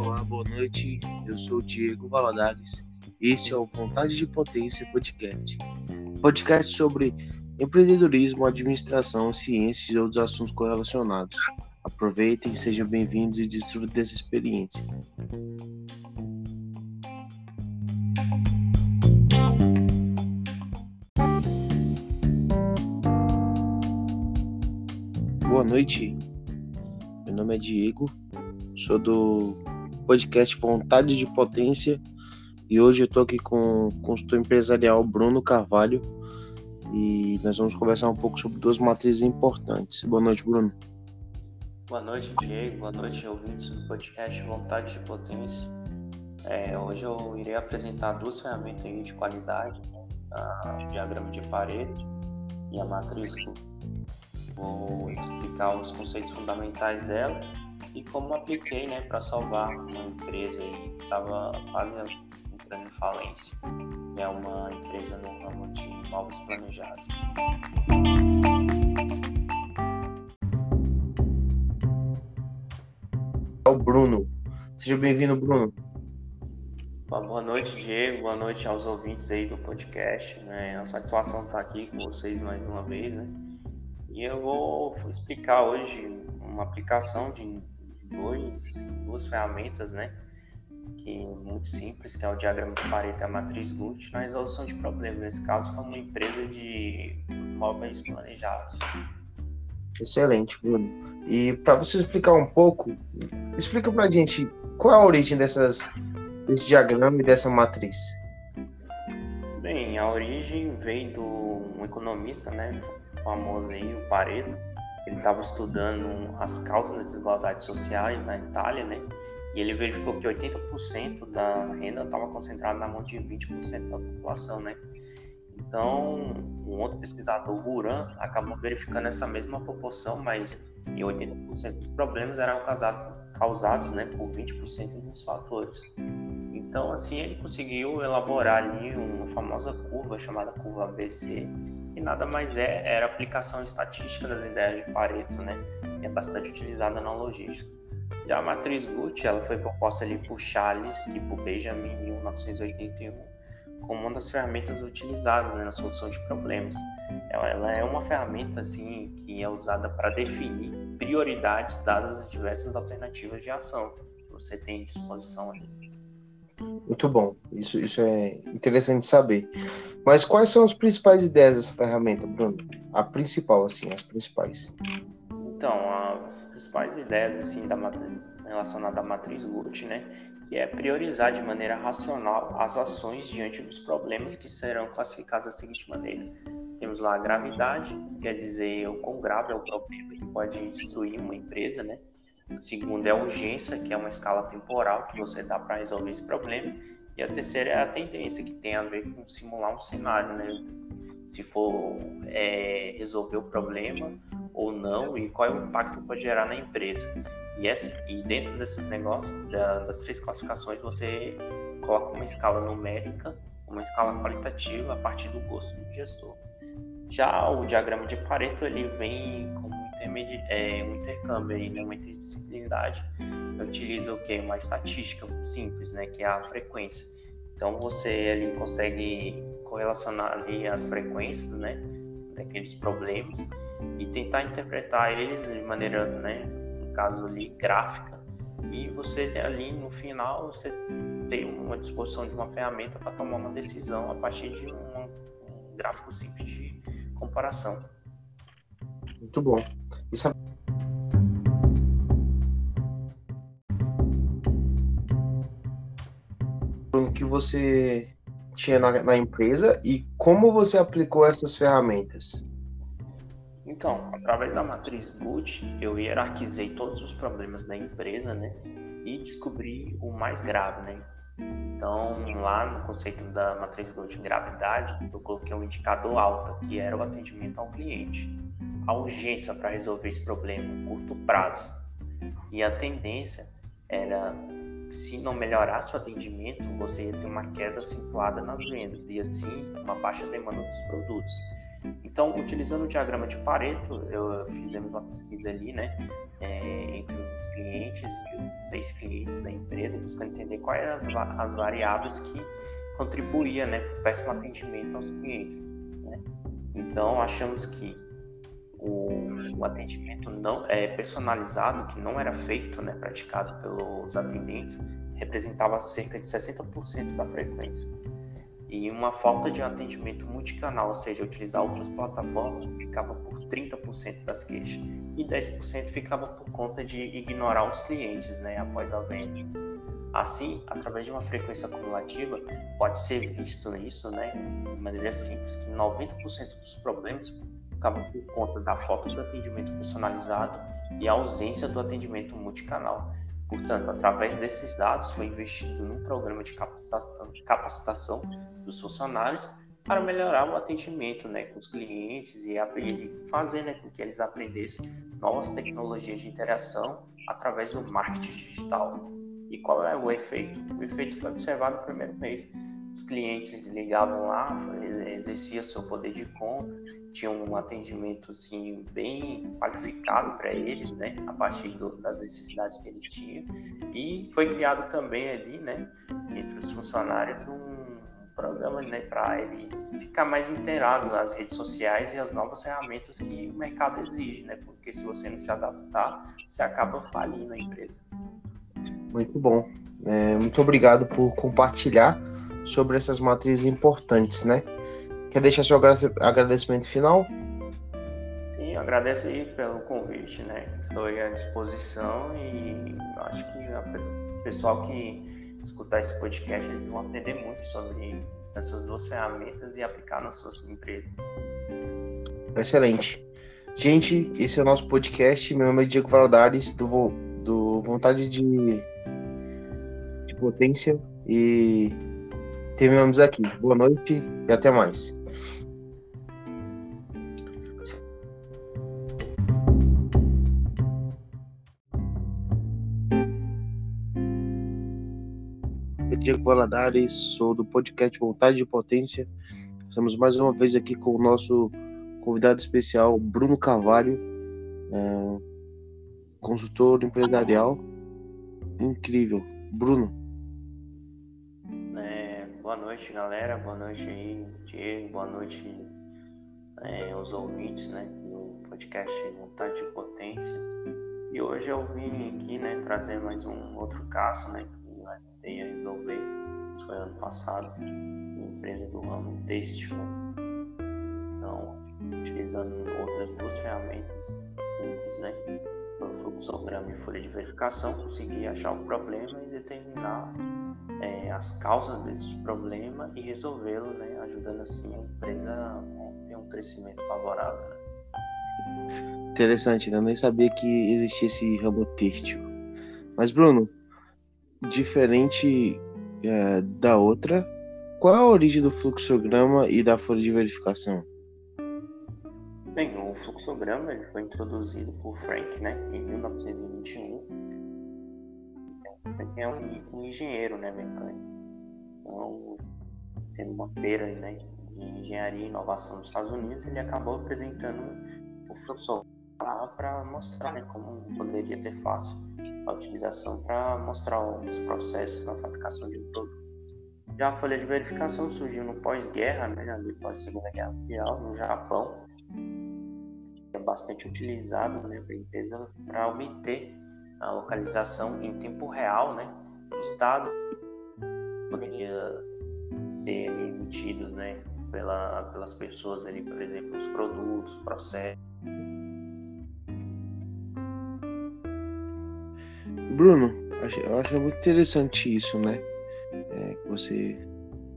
Olá, boa noite. Eu sou Diego Valadares. Este é o Vontade de Potência Podcast. Podcast sobre empreendedorismo, administração, ciências e outros assuntos correlacionados. Aproveitem, sejam bem-vindos e desfrutem dessa experiência. Boa noite, meu nome é Diego, sou do podcast Vontade de Potência e hoje eu estou aqui com o consultor empresarial Bruno Carvalho e nós vamos conversar um pouco sobre duas matrizes importantes. Boa noite, Bruno. Boa noite, Diego. Boa noite, ouvintes do podcast Vontade de Potência. É, hoje eu irei apresentar duas ferramentas de qualidade, né? o diagrama de parede e a matriz vou explicar os conceitos fundamentais dela e como apliquei né, para salvar uma empresa que estava quase entrando em falência. É uma empresa no ramo de móveis planejados. É o Bruno. Seja bem-vindo, Bruno. Boa noite, Diego. Boa noite aos ouvintes aí do podcast. É uma satisfação estar aqui com vocês mais uma vez, né? E eu vou explicar hoje uma aplicação de dois, duas ferramentas, né? Que é muito simples, que é o diagrama de Pareto e a matriz Gucci, na resolução de problemas. Nesse caso, foi uma empresa de móveis planejados. Excelente, Bruno. E para você explicar um pouco, explica para a gente qual é a origem dessas, desse diagrama e dessa matriz. Bem, a origem veio do um economista, né, famoso aí, o Pareto. Ele estava estudando as causas das desigualdades sociais na Itália, né? E ele verificou que 80% da renda estava concentrada na mão de 20% da população, né? Então, um outro pesquisador, o Buran, acabou verificando essa mesma proporção, mas em 80% dos problemas eram causados, causados né, por 20% dos fatores. Então, assim, ele conseguiu elaborar ali uma famosa curva chamada curva ABC, que nada mais é era aplicação estatística das ideias de Pareto, né? é bastante utilizada na logística. Já a matriz Gucci, ela foi proposta ali por Charles e por Benjamin em 1981 como uma das ferramentas utilizadas né, na solução de problemas. Ela, ela é uma ferramenta assim que é usada para definir prioridades dadas as diversas alternativas de ação que você tem à disposição ali. Muito bom, isso, isso é interessante saber. Mas quais são as principais ideias dessa ferramenta, Bruno? A principal, assim, as principais. Então, as principais ideias, assim, da relacionada à matriz Gucci, né? Que é priorizar de maneira racional as ações diante dos problemas que serão classificados da seguinte maneira. Temos lá a gravidade, quer dizer o quão grave é o problema que pode destruir uma empresa, né? Segundo é a urgência, que é uma escala temporal que você dá para resolver esse problema. E a terceira é a tendência, que tem a ver com simular um cenário, né? Se for é, resolver o problema ou não e qual é o impacto que pode gerar na empresa. E, essa, e dentro desses negócios, da, das três classificações, você coloca uma escala numérica, uma escala qualitativa a partir do gosto do gestor. Já o diagrama de Pareto ele vem é, um intercâmbio aí, né, uma interdisciplinaridade. Utiliza o que? Uma estatística simples, né, que é a frequência. Então você ali consegue correlacionar ali as frequências, né, daqueles problemas e tentar interpretar eles de maneira, né, no caso ali gráfica. E você ali no final você tem uma disposição de uma ferramenta para tomar uma decisão a partir de um, um gráfico simples de comparação. Muito bom. Isso é... que você tinha na, na, empresa e como você aplicou essas ferramentas? Então, através da matriz Boot, eu hierarquizei todos os problemas da empresa, né? E descobri o mais grave, né? Então, lá no conceito da matriz Boot gravidade, eu coloquei um indicador alta, que era o atendimento ao cliente a urgência para resolver esse problema, curto prazo. E a tendência era, se não melhorasse o atendimento, você ia ter uma queda acentuada nas vendas e assim uma baixa demanda dos produtos. Então, utilizando o diagrama de Pareto, eu fizemos uma pesquisa ali, né, é, entre os clientes e os ex-clientes da empresa, buscando entender quais eram as, as variáveis que contribuíam, né, para o péssimo atendimento aos clientes. Né? Então, achamos que o, o, atendimento não é personalizado, que não era feito, né, praticado pelos atendentes, representava cerca de 60% da frequência. E uma falta de atendimento multicanal, ou seja, utilizar outras plataformas, ficava por 30% das queixas. E 10% ficava por conta de ignorar os clientes né, após a venda. Assim, através de uma frequência acumulativa, pode ser visto isso né, de maneira simples, que 90% dos problemas ficavam por conta da falta do atendimento personalizado e a ausência do atendimento multicanal. Portanto, através desses dados, foi investido num programa de capacitação dos funcionários para melhorar o atendimento né, com os clientes e fazer né, com que eles aprendessem novas tecnologias de interação através do marketing digital. E qual é o efeito? O efeito foi observado no primeiro mês os clientes ligavam lá, exercia seu poder de compra, tinha um atendimento assim bem qualificado para eles, né, a partir do, das necessidades que eles tinham. E foi criado também ali, né, entre os funcionários um programa, né, para eles ficar mais inteirados nas redes sociais e as novas ferramentas que o mercado exige, né, porque se você não se adaptar, você acaba falindo a empresa. Muito bom. É, muito obrigado por compartilhar sobre essas matrizes importantes, né? Quer deixar seu agradecimento final? Sim, agradeço aí pelo convite, né? Estou aí à disposição e acho que o pessoal que escutar esse podcast eles vão aprender muito sobre essas duas ferramentas e aplicar nas suas empresas. Excelente. Gente, esse é o nosso podcast. Meu nome é Diego Valadares, do, do Vontade de, de Potência. E terminamos aqui. Boa noite e até mais. Diego Valadares, sou do podcast Vontade de Potência. Estamos mais uma vez aqui com o nosso convidado especial, Bruno Carvalho, é, consultor empresarial. Incrível. Bruno, Boa noite, galera. Boa noite aí, Diego. Boa noite é, ouvintes, né, do podcast Vontade de Potência. E hoje eu vim aqui, né, trazer mais um outro caso, né, que eu a resolver. Isso foi ano passado, uma empresa do ramo têxtil. Então, utilizando outras duas ferramentas simples, né, fluxograma e folha de verificação, consegui achar o problema e determinar é, as causas desse problema e resolvê-lo, né, ajudando assim a empresa a ter um crescimento favorável. Né? Interessante, né? eu nem sabia que existia esse ramo têxtil. Mas Bruno, diferente é, da outra, qual é a origem do fluxograma e da folha de verificação? Bem, o fluxograma ele foi introduzido por Frank, né, em 1921 é um, um engenheiro, né, mecânico. Então, tendo uma feira né, de engenharia e inovação nos Estados Unidos, ele acabou apresentando o fluxo para mostrar né, como poderia ser fácil a utilização para mostrar os processos na fabricação de um produto. Já a folha de verificação surgiu no pós-guerra, né, depois da Segunda Guerra Mundial, no Japão. É bastante utilizado né, pela empresa para obter a localização em tempo real, né, do estado poderia ser emitidos, né, pela, pelas pessoas ali, por exemplo, os produtos, processos. Bruno, eu acho muito interessante isso, né? É, você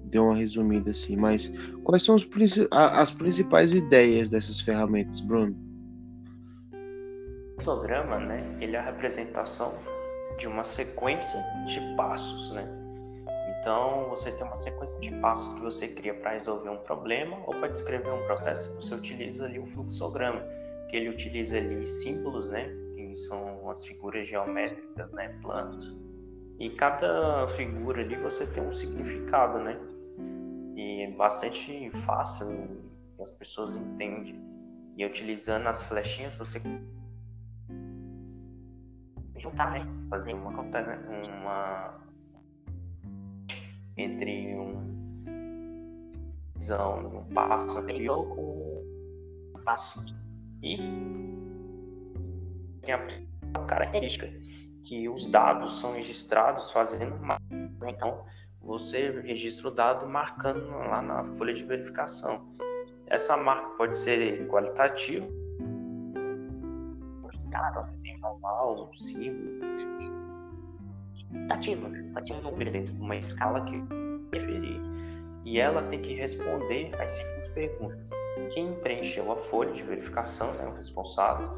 deu uma resumida assim, mas quais são os, as principais ideias dessas ferramentas, Bruno? Fluxograma, né, ele é a representação de uma sequência de passos, né? Então, você tem uma sequência de passos que você cria para resolver um problema ou para descrever um processo. Você utiliza ali o fluxograma, que ele utiliza ali símbolos, né, que são as figuras geométricas, né, planos. E cada figura ali você tem um significado, né? E é bastante fácil as pessoas entendem. E utilizando as flechinhas, você juntar, né? Fazer uma, uma entre um um passo anterior com um passo e tem a característica que os dados são registrados fazendo uma então você registra o dado marcando lá na folha de verificação. Essa marca pode ser qualitativa, normal, um símbolo, ativa, pode ser um número dentro de uma escala que referir. E ela tem que responder as seguintes perguntas: quem preencheu a folha de verificação, né, o responsável,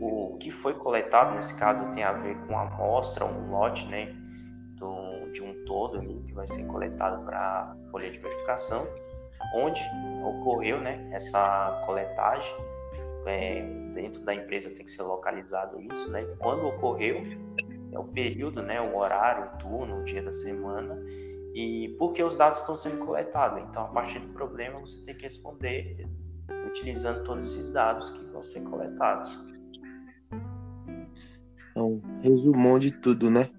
o que foi coletado, nesse caso tem a ver com a amostra, um lote, né, do, de um todo ali, que vai ser coletado para a folha de verificação, onde ocorreu né, essa coletagem. É, dentro da empresa tem que ser localizado isso, né? Quando ocorreu, é o período, né, o horário, o turno, o dia da semana e por que os dados estão sendo coletados. Então, a partir do problema, você tem que responder utilizando todos esses dados que vão ser coletados. Então, resumão de tudo, né?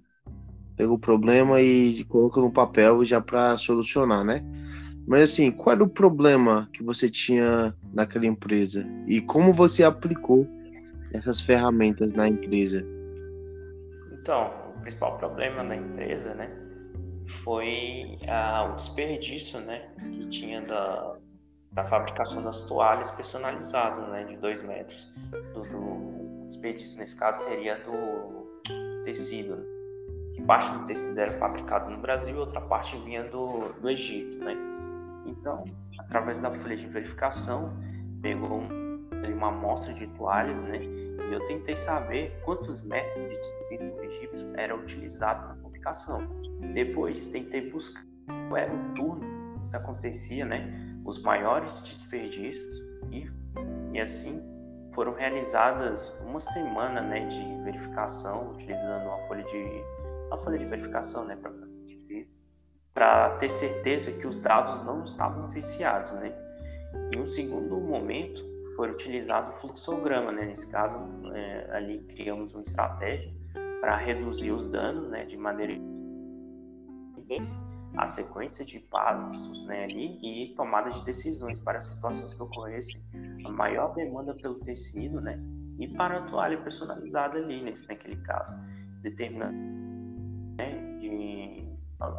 pega o problema e coloca no papel já para solucionar, né? Mas assim, qual era o problema que você tinha naquela empresa e como você aplicou essas ferramentas na empresa? Então, o principal problema da empresa, né, foi ah, o desperdício, né, que tinha da, da fabricação das toalhas personalizadas, né, de dois metros. Do, do desperdício nesse caso seria do tecido parte do tecido era fabricado no Brasil outra parte vinha do, do Egito, né? Então, através da folha de verificação, pegou uma amostra de toalhas, né? E eu tentei saber quantos metros de tecido egípcio era utilizado na fabricação. Depois tentei buscar qual era o turno que isso acontecia, né? Os maiores desperdícios e, e assim foram realizadas uma semana, né, de verificação utilizando uma folha de a folha de verificação, né, ter certeza que os dados não estavam viciados, né. Em um segundo momento, foi utilizado o fluxograma, né, nesse caso, é, ali criamos uma estratégia para reduzir os danos, né, de maneira a sequência de passos né, ali e tomada de decisões para situações que ocorressem. A maior demanda pelo tecido né, e para a toalha personalizada ali, nesse, naquele caso, determinando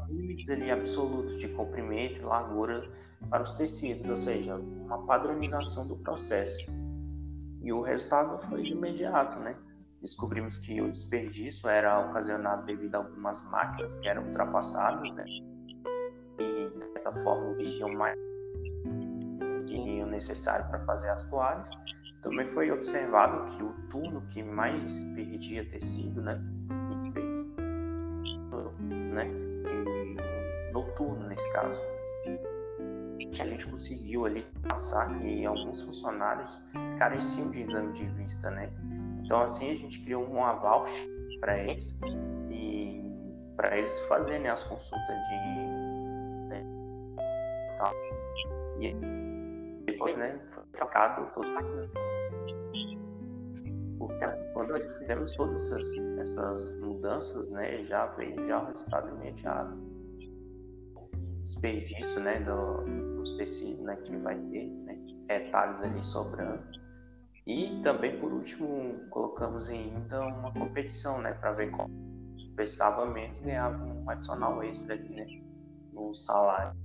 limites ali absolutos de comprimento e largura para os tecidos, ou seja, uma padronização do processo. E o resultado foi de imediato, né? Descobrimos que o desperdício era ocasionado devido a algumas máquinas que eram ultrapassadas, né? E dessa forma exigiam mais que o necessário para fazer as toalhas. Também foi observado que o turno que mais perdia tecido, né? E desperdício, né? Noturno nesse caso. A gente conseguiu ali passar que alguns funcionários careciam de exame de vista, né? Então assim a gente criou um aval para eles e para eles fazerem né, as consultas de né, tal. E depois, né, foi trocado todo quando fizemos todas essas, essas mudanças, né, já veio já o resultado imediato desperdício né, do, dos tecidos né, que vai ter, né, retalhos ali sobrando. E também, por último, colocamos ainda uma competição né, para ver qual dispensava menos ganhava um adicional extra aqui, né, no salário.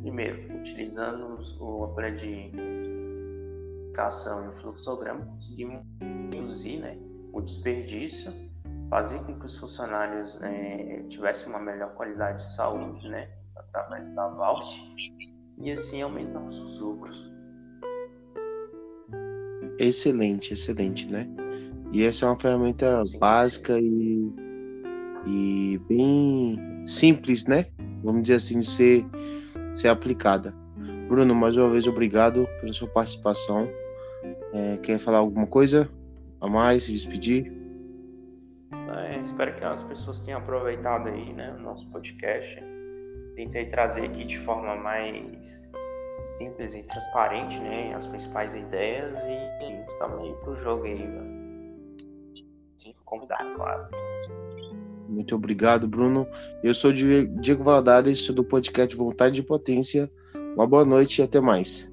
Primeiro, utilizando o aparelho de indicação e o fluxograma, conseguimos reduzir né, o desperdício fazer com que os funcionários é, tivessem uma melhor qualidade de saúde, né, através da VALST, e assim aumentamos os lucros. Excelente, excelente, né? E essa é uma ferramenta sim, básica sim. E, e bem simples, né? Vamos dizer assim, de ser, ser aplicada. Bruno, mais uma vez, obrigado pela sua participação. É, quer falar alguma coisa a mais, se despedir? Espero que as pessoas tenham aproveitado aí, né, o nosso podcast. Tentei trazer aqui de forma mais simples e transparente, né? As principais ideias e estamos aí pro jogo aí, Sim, convidado, claro. Muito obrigado, Bruno. Eu sou Diego Valadares, do podcast Vontade de Potência. Uma boa noite e até mais.